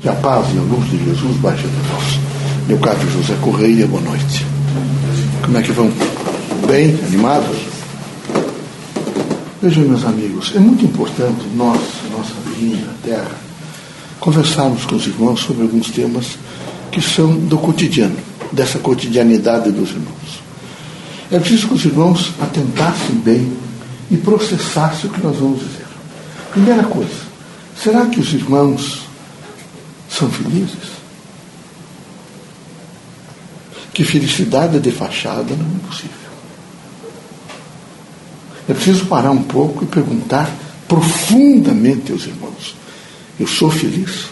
Que a paz e a luz de Jesus baixe de nós. Meu caro José Correia, boa noite. Como é que vão? Bem? Animados? Vejam, meus amigos, é muito importante nós, nossa vinda, terra, conversarmos com os irmãos sobre alguns temas que são do cotidiano, dessa cotidianidade dos irmãos. É preciso que os irmãos atentassem bem e processassem o que nós vamos dizer. Primeira coisa, será que os irmãos são felizes? Que felicidade de fachada não é possível. É preciso parar um pouco e perguntar profundamente aos irmãos: Eu sou feliz?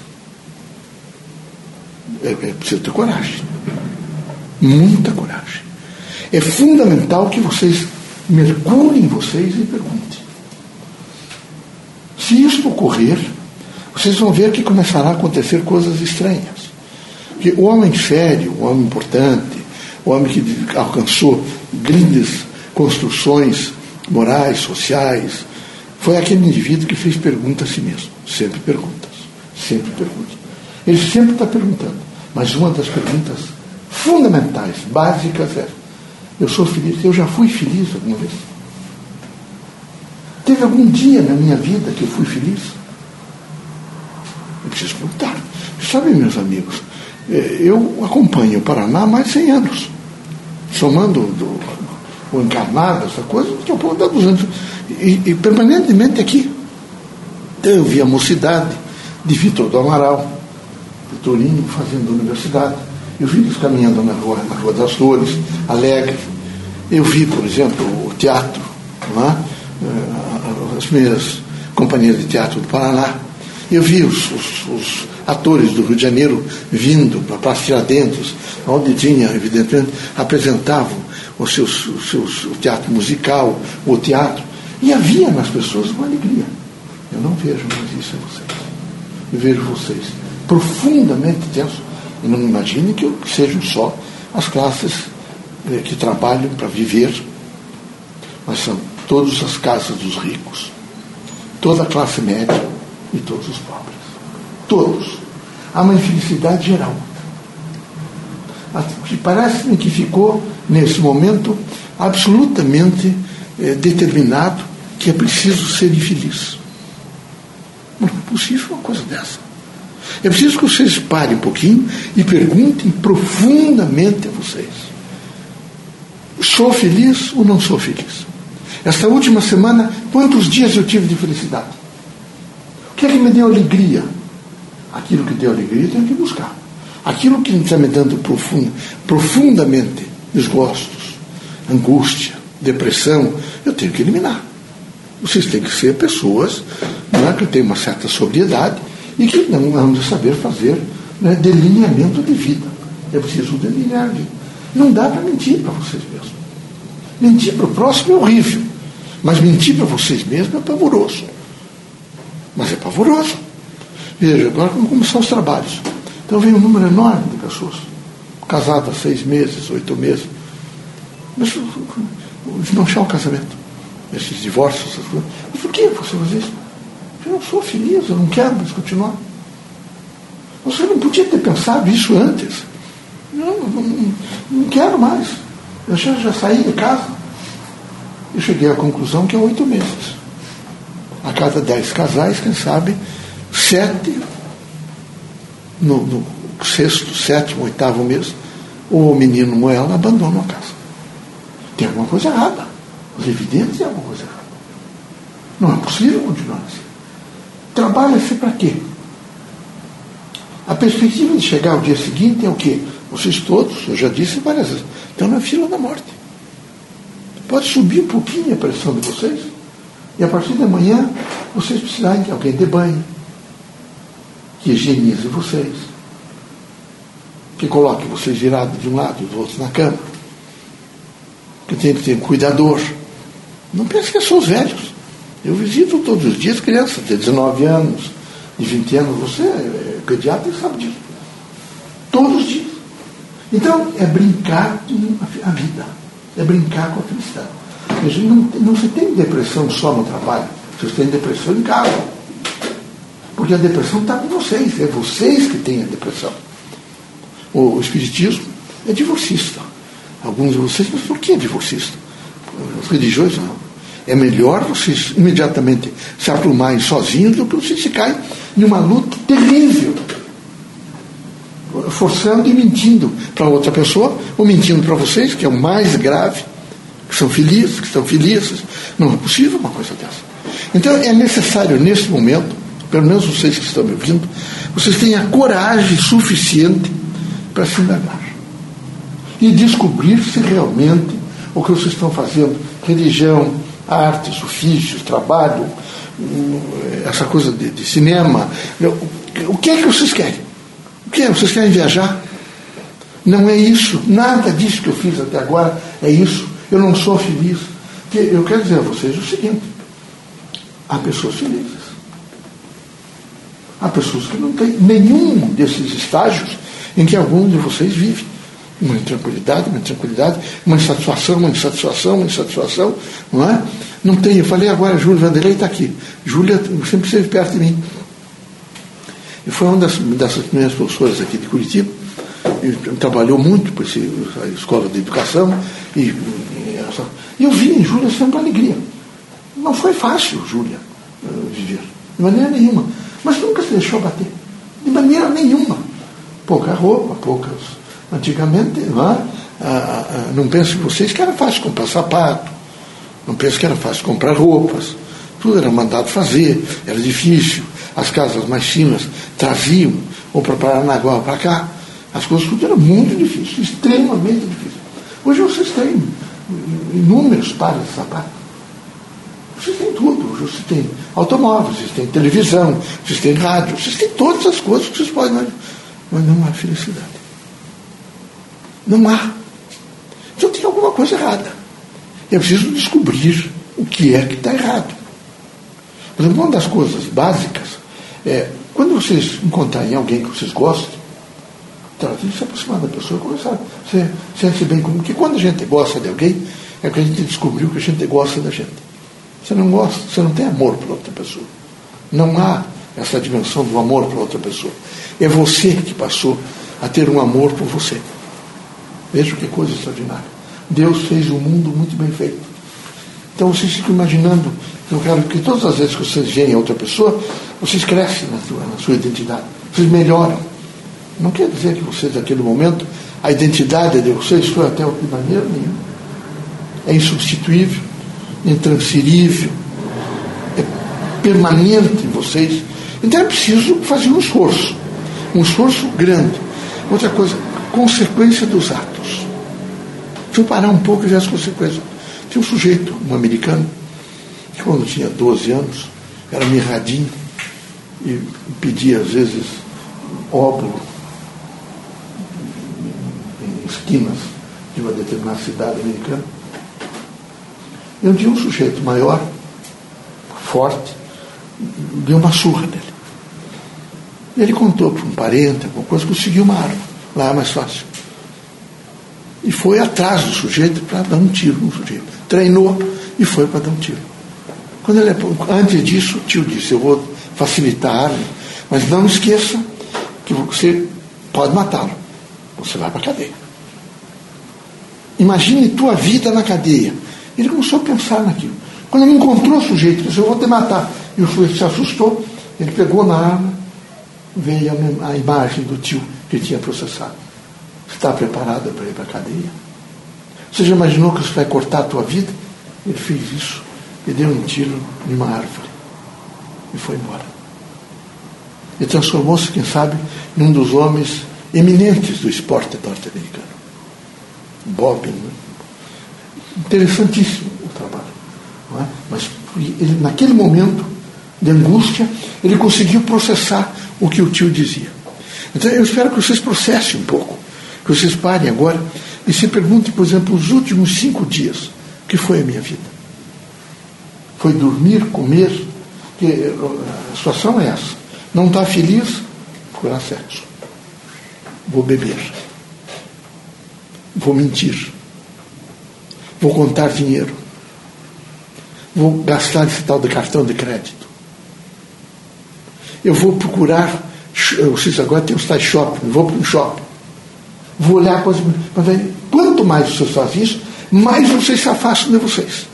É, é preciso ter coragem. Muita coragem. É fundamental que vocês mergulhem vocês e perguntem. Se isto ocorrer, vocês vão ver que começará a acontecer coisas estranhas. Que o homem sério, o homem importante, o homem que alcançou grandes construções morais, sociais, foi aquele indivíduo que fez perguntas a si mesmo. Sempre perguntas. Sempre perguntas. Ele sempre está perguntando. Mas uma das perguntas fundamentais, básicas é: Eu sou feliz? Eu já fui feliz alguma vez? Teve algum dia na minha vida que eu fui feliz? Eu preciso perguntar. Sabe, meus amigos, eh, eu acompanho o Paraná há mais de 100 anos. Somando do, o encarnado, essa coisa, que eu dá 200. E, e permanentemente aqui. Então, eu vi a mocidade de Vitor do Amaral, Vitorinho fazendo universidade. Eu vi eles caminhando na rua, na rua das Flores, alegre. Eu vi, por exemplo, o teatro, é? Eh, as primeiras companhias de teatro do Paraná. Eu vi os, os, os atores do Rio de Janeiro vindo para Tiradentes, onde tinha, evidentemente, apresentavam os seus, o teatro musical, o teatro, e havia nas pessoas uma alegria. Eu não vejo mais isso em vocês. Eu vejo vocês profundamente tensos. E não imagine que, que sejam só as classes eh, que trabalham para viver, mas são todas as casas dos ricos, toda a classe média e todos os pobres. Todos. Há uma infelicidade geral. Parece-me que ficou, nesse momento, absolutamente eh, determinado que é preciso ser infeliz. Não é possível uma coisa dessa. É preciso que vocês parem um pouquinho e perguntem profundamente a vocês: sou feliz ou não sou feliz? Esta última semana, quantos dias eu tive de felicidade? Que é que me deu alegria? Aquilo que deu alegria eu tenho que buscar. Aquilo que está me dando profund, profundamente desgostos, angústia, depressão, eu tenho que eliminar. Vocês têm que ser pessoas é, que têm uma certa sobriedade e que não vamos saber fazer né, delineamento de vida. É preciso delinear. Não dá para mentir para vocês mesmos. Mentir para o próximo é horrível, mas mentir para vocês mesmos é pavoroso. Mas é pavoroso. Veja, agora como começar os trabalhos. Então vem um número enorme de pessoas, casadas seis meses, oito meses. Mas chama o casamento. Esses divórcios, essas coisas. Mas por que você faz isso? Eu não sou feliz, eu não quero mais continuar. Você não podia ter pensado isso antes. Não, não, não quero mais. Eu já, já saí de casa. E cheguei à conclusão que é oito meses. A cada dez casais, quem sabe, sete, no, no sexto, sétimo, oitavo mês, o menino ou ela abandonam a casa. Tem alguma coisa errada. Os evidentes é alguma coisa errada. Não é possível continuar assim. Trabalha-se para quê? A perspectiva de chegar ao dia seguinte é o quê? Vocês todos, eu já disse várias vezes, estão na fila da morte. Pode subir um pouquinho a pressão de vocês, e a partir de amanhã vocês precisarem que alguém dê banho, que higienize vocês, que coloque vocês virados de um lado e do outro na cama, que tem que ter um cuidador. Não pense que são os velhos. Eu visito todos os dias crianças de 19 anos, de 20 anos. Você é pediatra e sabe disso. Todos os dias. Então, é brincar com a vida. É brincar com a felicidade. Veja, não, não se tem depressão só no trabalho. Você tem depressão em casa. Por porque a depressão está com vocês, é vocês que têm a depressão. O, o Espiritismo é divorcista. Alguns de vocês, mas por que é divorcista? Os religiosos não. É melhor vocês imediatamente se aprumarem sozinhos do que vocês ficarem em uma luta terrível. Forçando e mentindo para outra pessoa, ou mentindo para vocês, que é o mais grave, que são felizes, que estão felizes. Não é possível uma coisa dessa. Então é necessário, nesse momento, pelo menos vocês que estão me ouvindo, vocês tenham coragem suficiente para se indagar e descobrir se realmente o que vocês estão fazendo, religião, artes, ofícios, trabalho, essa coisa de, de cinema, o que é que vocês querem? O que é? Vocês querem viajar? Não é isso. Nada disso que eu fiz até agora é isso. Eu não sou feliz. Eu quero dizer a vocês o seguinte: há pessoas felizes. Há pessoas que não têm nenhum desses estágios em que algum de vocês vive uma intranquilidade, uma intranquilidade, uma insatisfação, uma insatisfação, uma insatisfação, não é? Não tem, eu falei agora, Júlia Vanderlei está aqui. Júlia sempre esteve perto de mim. E foi uma das, dessas primeiras professoras aqui de Curitiba, trabalhou muito esse, a escola de educação, e, e eu vi em Júlia sempre alegria. Não foi fácil, Júlia, eh, viver, de maneira nenhuma. Mas nunca se deixou bater, de maneira nenhuma. Pouca roupa, poucas Antigamente, não, é? ah, ah, não pensem vocês que era fácil comprar sapato, não pensem que era fácil comprar roupas. Tudo era mandado fazer, era difícil. As casas mais finas traziam, ou para Paranaguá para cá. As coisas tudo era muito difícil, extremamente difícil. Hoje vocês têm inúmeros pares de sapato. Vocês têm tudo. Hoje vocês têm automóveis, vocês têm televisão, vocês têm rádio, vocês têm todas as coisas que vocês podem, mas não há felicidade. Não há. Então tem alguma coisa errada. Eu preciso descobrir o que é que está errado. Exemplo, uma das coisas básicas é, quando vocês encontrarem alguém que vocês gostam, tratem de se aproximar da pessoa e começar a se sentir bem comigo. Porque quando a gente gosta de alguém, é que a gente descobriu que a gente gosta da gente. Você não gosta, você não tem amor por outra pessoa. Não há essa dimensão do amor por outra pessoa. É você que passou a ter um amor por você. Veja que coisa extraordinária. Deus fez o um mundo muito bem feito. Então vocês ficam imaginando, eu quero que todas as vezes que vocês veem outra pessoa, vocês crescem na sua, na sua identidade, vocês melhoram. Não quer dizer que vocês, naquele momento, a identidade de vocês foi até de maneira nenhuma. É insubstituível, intransferível, é permanente em vocês. Então é preciso fazer um esforço, um esforço grande. Outra coisa, consequência dos atos. Deixa eu parar um pouco e ver as consequências. Tinha um sujeito, um americano, que quando tinha 12 anos, era mirradinho e pedia às vezes óbolo esquinas de uma determinada cidade americana. E um dia um sujeito maior, forte, deu uma surra nele. Ele contou para um parente, alguma coisa, conseguiu uma arma. Lá é mais fácil. E foi atrás do sujeito para dar um tiro no sujeito. Treinou e foi para dar um tiro. Quando ele, antes disso, o tio disse: Eu vou facilitar a arma, mas não esqueça que você pode matá-lo. Você vai para a cadeia. Imagine tua vida na cadeia. Ele começou a pensar naquilo. Quando ele encontrou o sujeito, disse: Eu vou te matar. E o sujeito se assustou, ele pegou na arma, veio a, imagem do tio que tinha processado. Está preparada para ir para a cadeia? Você já imaginou que isso vai cortar a tua vida? Ele fez isso e deu um tiro em uma árvore e foi embora. E transformou-se, quem sabe, num dos homens eminentes do esporte norte-americano. Bob. Né? Interessantíssimo o trabalho. É? Mas ele, naquele momento de angústia, ele conseguiu processar o que o tio dizia. Então eu espero que vocês processem um pouco, que vocês parem agora e se perguntem, por exemplo, os últimos cinco dias, que foi a minha vida? Foi dormir, comer, que a situação é essa. Não está feliz? Procurar sexo. Vou beber. Vou mentir. Vou contar dinheiro. Vou gastar esse tal de cartão de crédito. eu vou procurar, vocês agora tem os tais shopping, vou para um shopping. Vou olhar para aí, quanto mais vocês fazem isso, mais vocês se afastam de vocês.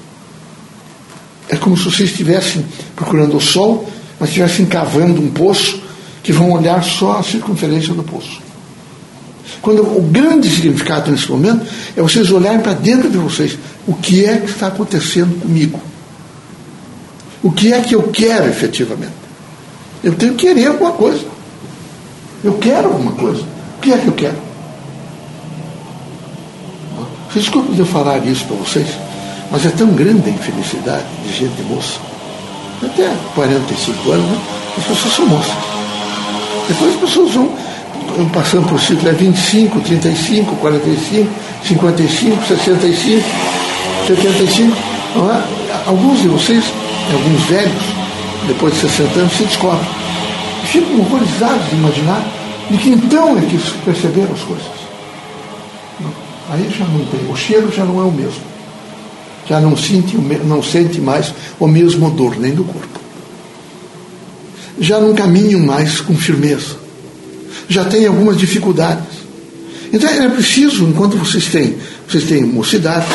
É como se vocês estivessem procurando o sol, mas estivessem cavando um poço que vão olhar só a circunferência do poço. Quando o grande significado nesse momento é vocês olharem para dentro de vocês. O que é que está acontecendo comigo? O que é que eu quero efetivamente? Eu tenho que querer alguma coisa. Eu quero alguma coisa. O que é que eu quero? Vocês desculpem eu falar isso para vocês, mas é tão grande a infelicidade de gente moça. Até 45 anos, né? as pessoas são moças. Depois as pessoas vão passando por ciclo, é 25, 35, 45, 55, 65, 75. Não é? Alguns de vocês, alguns velhos, depois de 60 anos, se descobrem. E ficam horrorizados de imaginar de que então é que perceberam as coisas. Aí já não tem, o cheiro já não é o mesmo. Já não sente, não sente mais o mesmo odor, nem do corpo. Já não caminham mais com firmeza já tem algumas dificuldades. Então é preciso, enquanto vocês têm, vocês têm mocidade,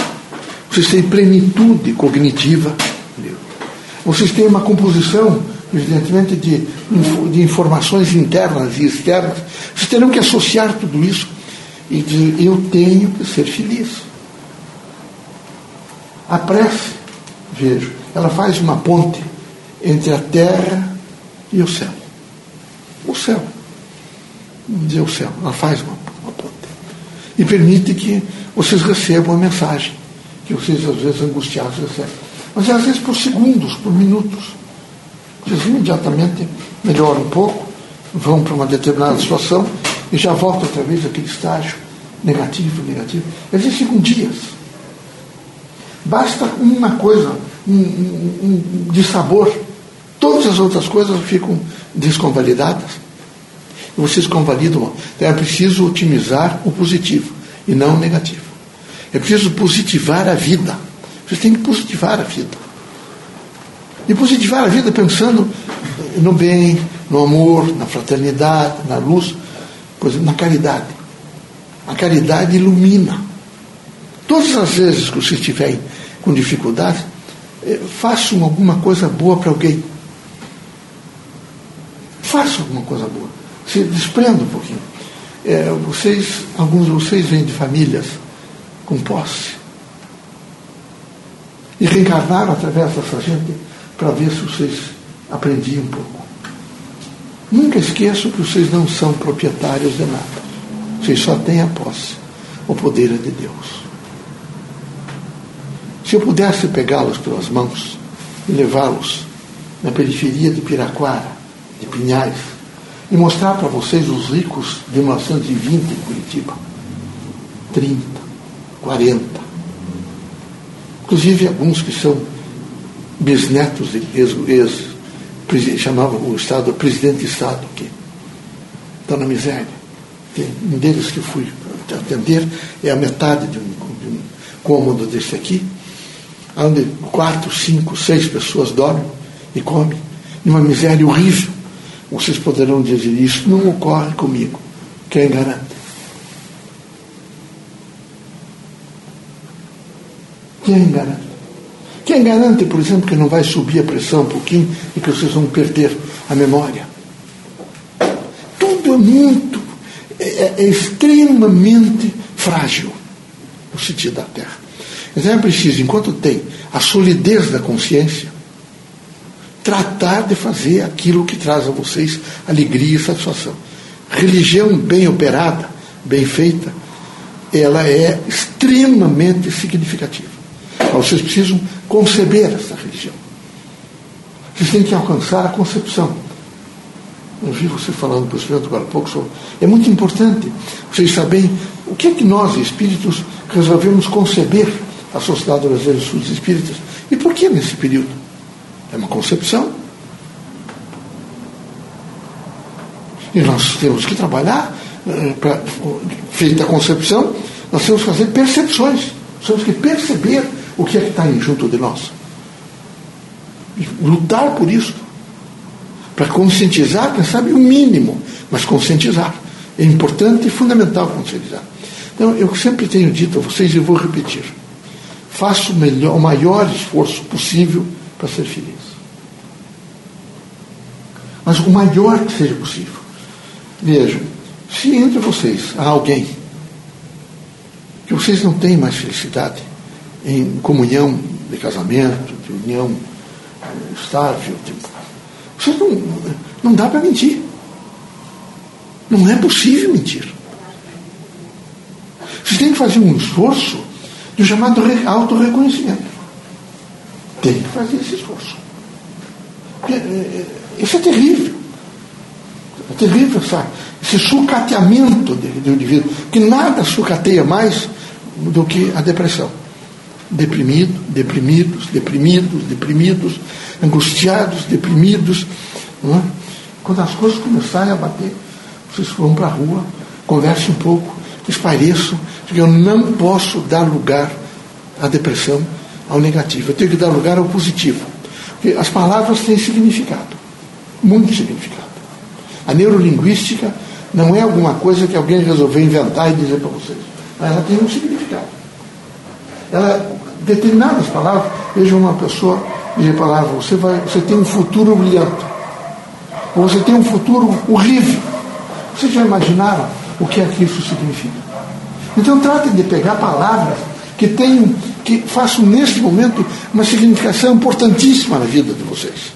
vocês têm plenitude cognitiva, vocês têm uma composição, evidentemente, de, de informações internas e externas, vocês terão que associar tudo isso e dizer, eu tenho que ser feliz. A prece, vejo, ela faz uma ponte entre a terra e o céu. O céu o céu. Ela faz uma, uma ponte. E permite que vocês recebam a mensagem, que vocês às vezes angustiados recebem. Mas às vezes por segundos, por minutos. Vocês imediatamente melhoram um pouco, vão para uma determinada situação e já voltam outra vez aquele estágio negativo, negativo. Às vezes ficam dias. Basta uma coisa um, um, um, de sabor. Todas as outras coisas ficam desconvalidadas vocês convalidam. Então é preciso otimizar o positivo e não o negativo. É preciso positivar a vida. Vocês têm que positivar a vida. E positivar a vida pensando no bem, no amor, na fraternidade, na luz, pois na caridade. A caridade ilumina. Todas as vezes que vocês estiverem com dificuldade, eh, façam alguma coisa boa para alguém. Façam alguma coisa boa se desprenda um pouquinho. É, vocês, alguns de vocês vêm de famílias com posse. E reencarnaram através dessa gente para ver se vocês aprendiam um pouco. Nunca esqueçam que vocês não são proprietários de nada. Vocês só têm a posse. O poder é de Deus. Se eu pudesse pegá-los pelas mãos e levá-los na periferia de Piraquara, de Pinhais, e mostrar para vocês os ricos de 1920 em Curitiba. 30, 40. Inclusive alguns que são bisnetos de ex, ex chamavam o Estado, presidente de Estado, que estão na miséria. Tem um deles que fui atender é a metade de um, de um cômodo desse aqui, onde quatro, cinco, seis pessoas dormem e comem, numa miséria horrível. Vocês poderão dizer isso não ocorre comigo. Quem garante? Quem garante? Quem garante, por exemplo, que não vai subir a pressão um pouquinho e que vocês vão perder a memória? Tudo é muito, é, é extremamente frágil no sentido da Terra. Então é preciso, enquanto tem a solidez da consciência, tratar de fazer aquilo que traz a vocês alegria e satisfação. Religião bem operada, bem feita, ela é extremamente significativa. Vocês precisam conceber essa religião. Vocês têm que alcançar a concepção. Eu vi você falando para o senhor agora há pouco sobre. É muito importante vocês saberem o que é que nós, espíritos, resolvemos conceber a Sociedade Brasileira de Estudos Espíritas e por que nesse período. É uma concepção. E nós temos que trabalhar, eh, para, feita a concepção, nós temos que fazer percepções. Nós temos que perceber o que é que está junto de nós. E lutar por isso. para conscientizar, quem sabe, o mínimo, mas conscientizar. É importante e fundamental conscientizar. Então, eu sempre tenho dito a vocês e vou repetir: faço o, melhor, o maior esforço possível para ser feliz. Mas o maior que seja possível. Vejam, se entre vocês há alguém que vocês não têm mais felicidade em comunhão de casamento, de união estável, de... vocês não, não dá para mentir. Não é possível mentir. Vocês têm que fazer um esforço do chamado autorreconhecimento. Tem que fazer esse esforço. É, é, isso é terrível. É terrível essa, esse sucateamento do indivíduo, que nada sucateia mais do que a depressão. Deprimido, deprimidos, deprimidos, deprimidos, angustiados, deprimidos. É? Quando as coisas começarem a bater, vocês vão para a rua, conversem um pouco, espaireçam, porque eu não posso dar lugar à depressão, ao negativo. Eu tenho que dar lugar ao positivo. Porque as palavras têm significado, muito significado. A neurolinguística não é alguma coisa que alguém resolveu inventar e dizer para vocês. Ela tem um significado. Ela, determinadas palavras, veja uma pessoa dizer palavra, você, vai, você tem um futuro brilhante. Ou você tem um futuro horrível. Vocês já imaginaram o que é que isso significa? Então tratem de pegar palavras que tenham, que façam neste momento uma significação importantíssima na vida de vocês.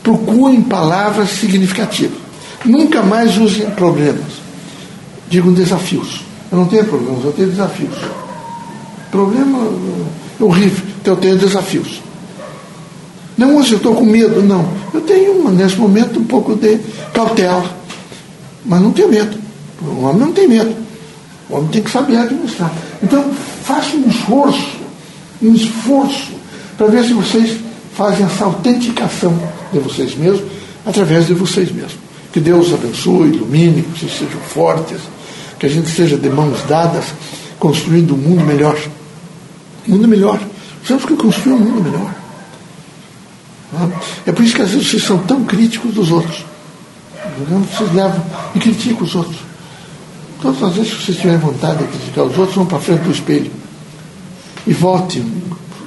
Procurem palavras significativas. Nunca mais usem problemas. Digam desafios. Eu não tenho problemas, eu tenho desafios. Problema é horrível, então eu tenho desafios. Não, hoje eu estou com medo, não. Eu tenho, nesse momento, um pouco de cautela. Mas não tenho medo. O homem não tem medo. O homem tem que saber administrar. Então, faça um esforço, um esforço, para ver se vocês fazem essa autenticação de vocês mesmos, através de vocês mesmos. Que Deus abençoe, ilumine, que vocês sejam fortes, que a gente seja de mãos dadas, construindo um mundo melhor. Um mundo melhor. Temos que construir um mundo melhor. É por isso que às vezes vocês são tão críticos dos outros. Vocês levam e criticam os outros. Todas as vezes que vocês tiverem vontade de criticar os outros, vão para frente do espelho. E volte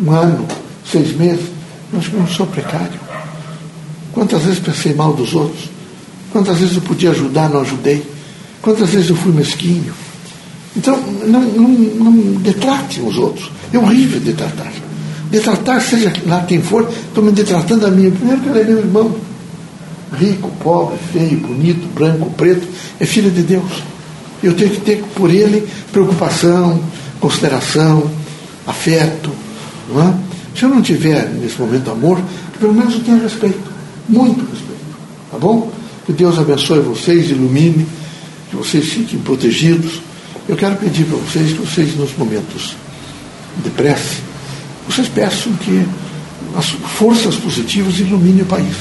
um, ano, seis meses. Que eu não sou precário. Quantas vezes pensei mal dos outros? Quantas vezes eu podia ajudar, não ajudei? Quantas vezes eu fui mesquinho? Então, não, não, não detrate os outros. É horrível detratar. Detratar, seja lá quem for, estou me detratando a mim. Primeiro que ele é meu irmão. Rico, pobre, feio, bonito, branco, preto, é filho de Deus eu tenho que ter por ele preocupação, consideração, afeto. Não é? Se eu não tiver nesse momento amor, pelo menos eu tenha respeito, muito respeito. Tá bom? Que Deus abençoe vocês, ilumine, que vocês fiquem protegidos. Eu quero pedir para vocês que vocês, nos momentos de prece, vocês peçam que as forças positivas iluminem o país.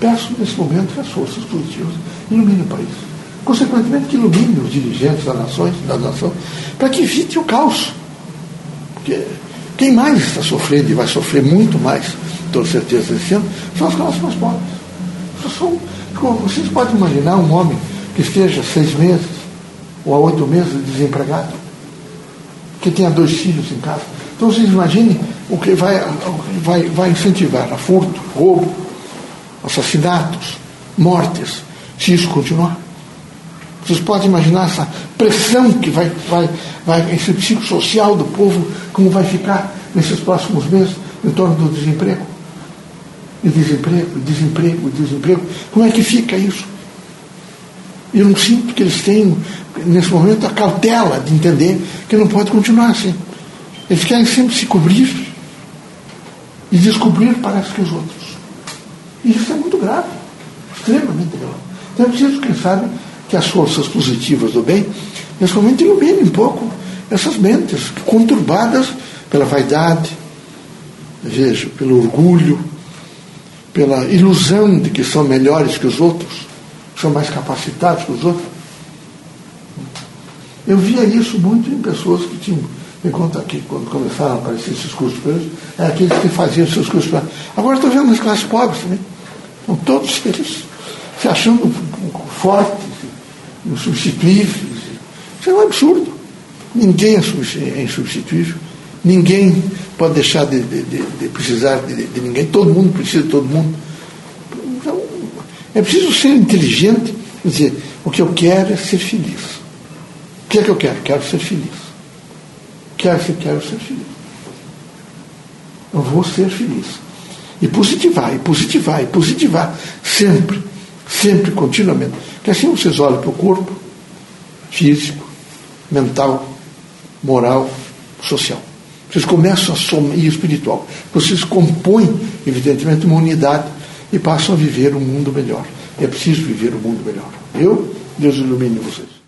Peço nesse momento que as forças positivas iluminem o país consequentemente que ilumine os dirigentes das nações, da nação, para que evite o caos. Porque quem mais está sofrendo e vai sofrer muito mais, com certeza, esse ano, são as classes mais pobres. São, vocês podem imaginar um homem que esteja seis meses ou há oito meses desempregado, que tenha dois filhos em casa. Então vocês imaginem o que vai, vai, vai incentivar a furto, roubo, assassinatos, mortes, se isso continuar. Vocês podem imaginar essa pressão que vai, vai, vai, esse psicossocial do povo, como vai ficar nesses próximos meses em torno do desemprego? E desemprego, desemprego, desemprego. Como é que fica isso? Eu não sinto que eles têm, nesse momento, a cautela de entender que não pode continuar assim. Eles querem sempre se cobrir e descobrir parece que os outros. E isso é muito grave, extremamente grave. Então é preciso, quem sabe, que as forças positivas do bem, nesse momento, iluminem um pouco essas mentes conturbadas pela vaidade, veja, pelo orgulho, pela ilusão de que são melhores que os outros, são mais capacitados que os outros. Eu via isso muito em pessoas que tinham, me conta aqui, quando começaram a aparecer esses cursos para eles, é aqueles que faziam seus cursos para. Agora estou vendo nas classes pobres também. Então, todos eles se achando fortes, insubstituíveis. Isso é um absurdo. Ninguém é insubstituível. Ninguém pode deixar de, de, de, de precisar de, ninguém. Todo mundo precisa de todo mundo. Então, é preciso ser inteligente e dizer: o que eu quero é ser feliz. O que é que eu quero? Quero ser feliz. Quero quero ser feliz. Eu vou ser feliz. E positivar, e positivar, e positivar. Sempre, sempre, continuamente. Que assim vocês olham para o corpo físico, mental, moral, social. Vocês começam a somar, e espiritual. Vocês compõem, evidentemente, uma unidade e passam a viver um mundo melhor. É preciso viver um mundo melhor. Eu, Deus ilumine vocês.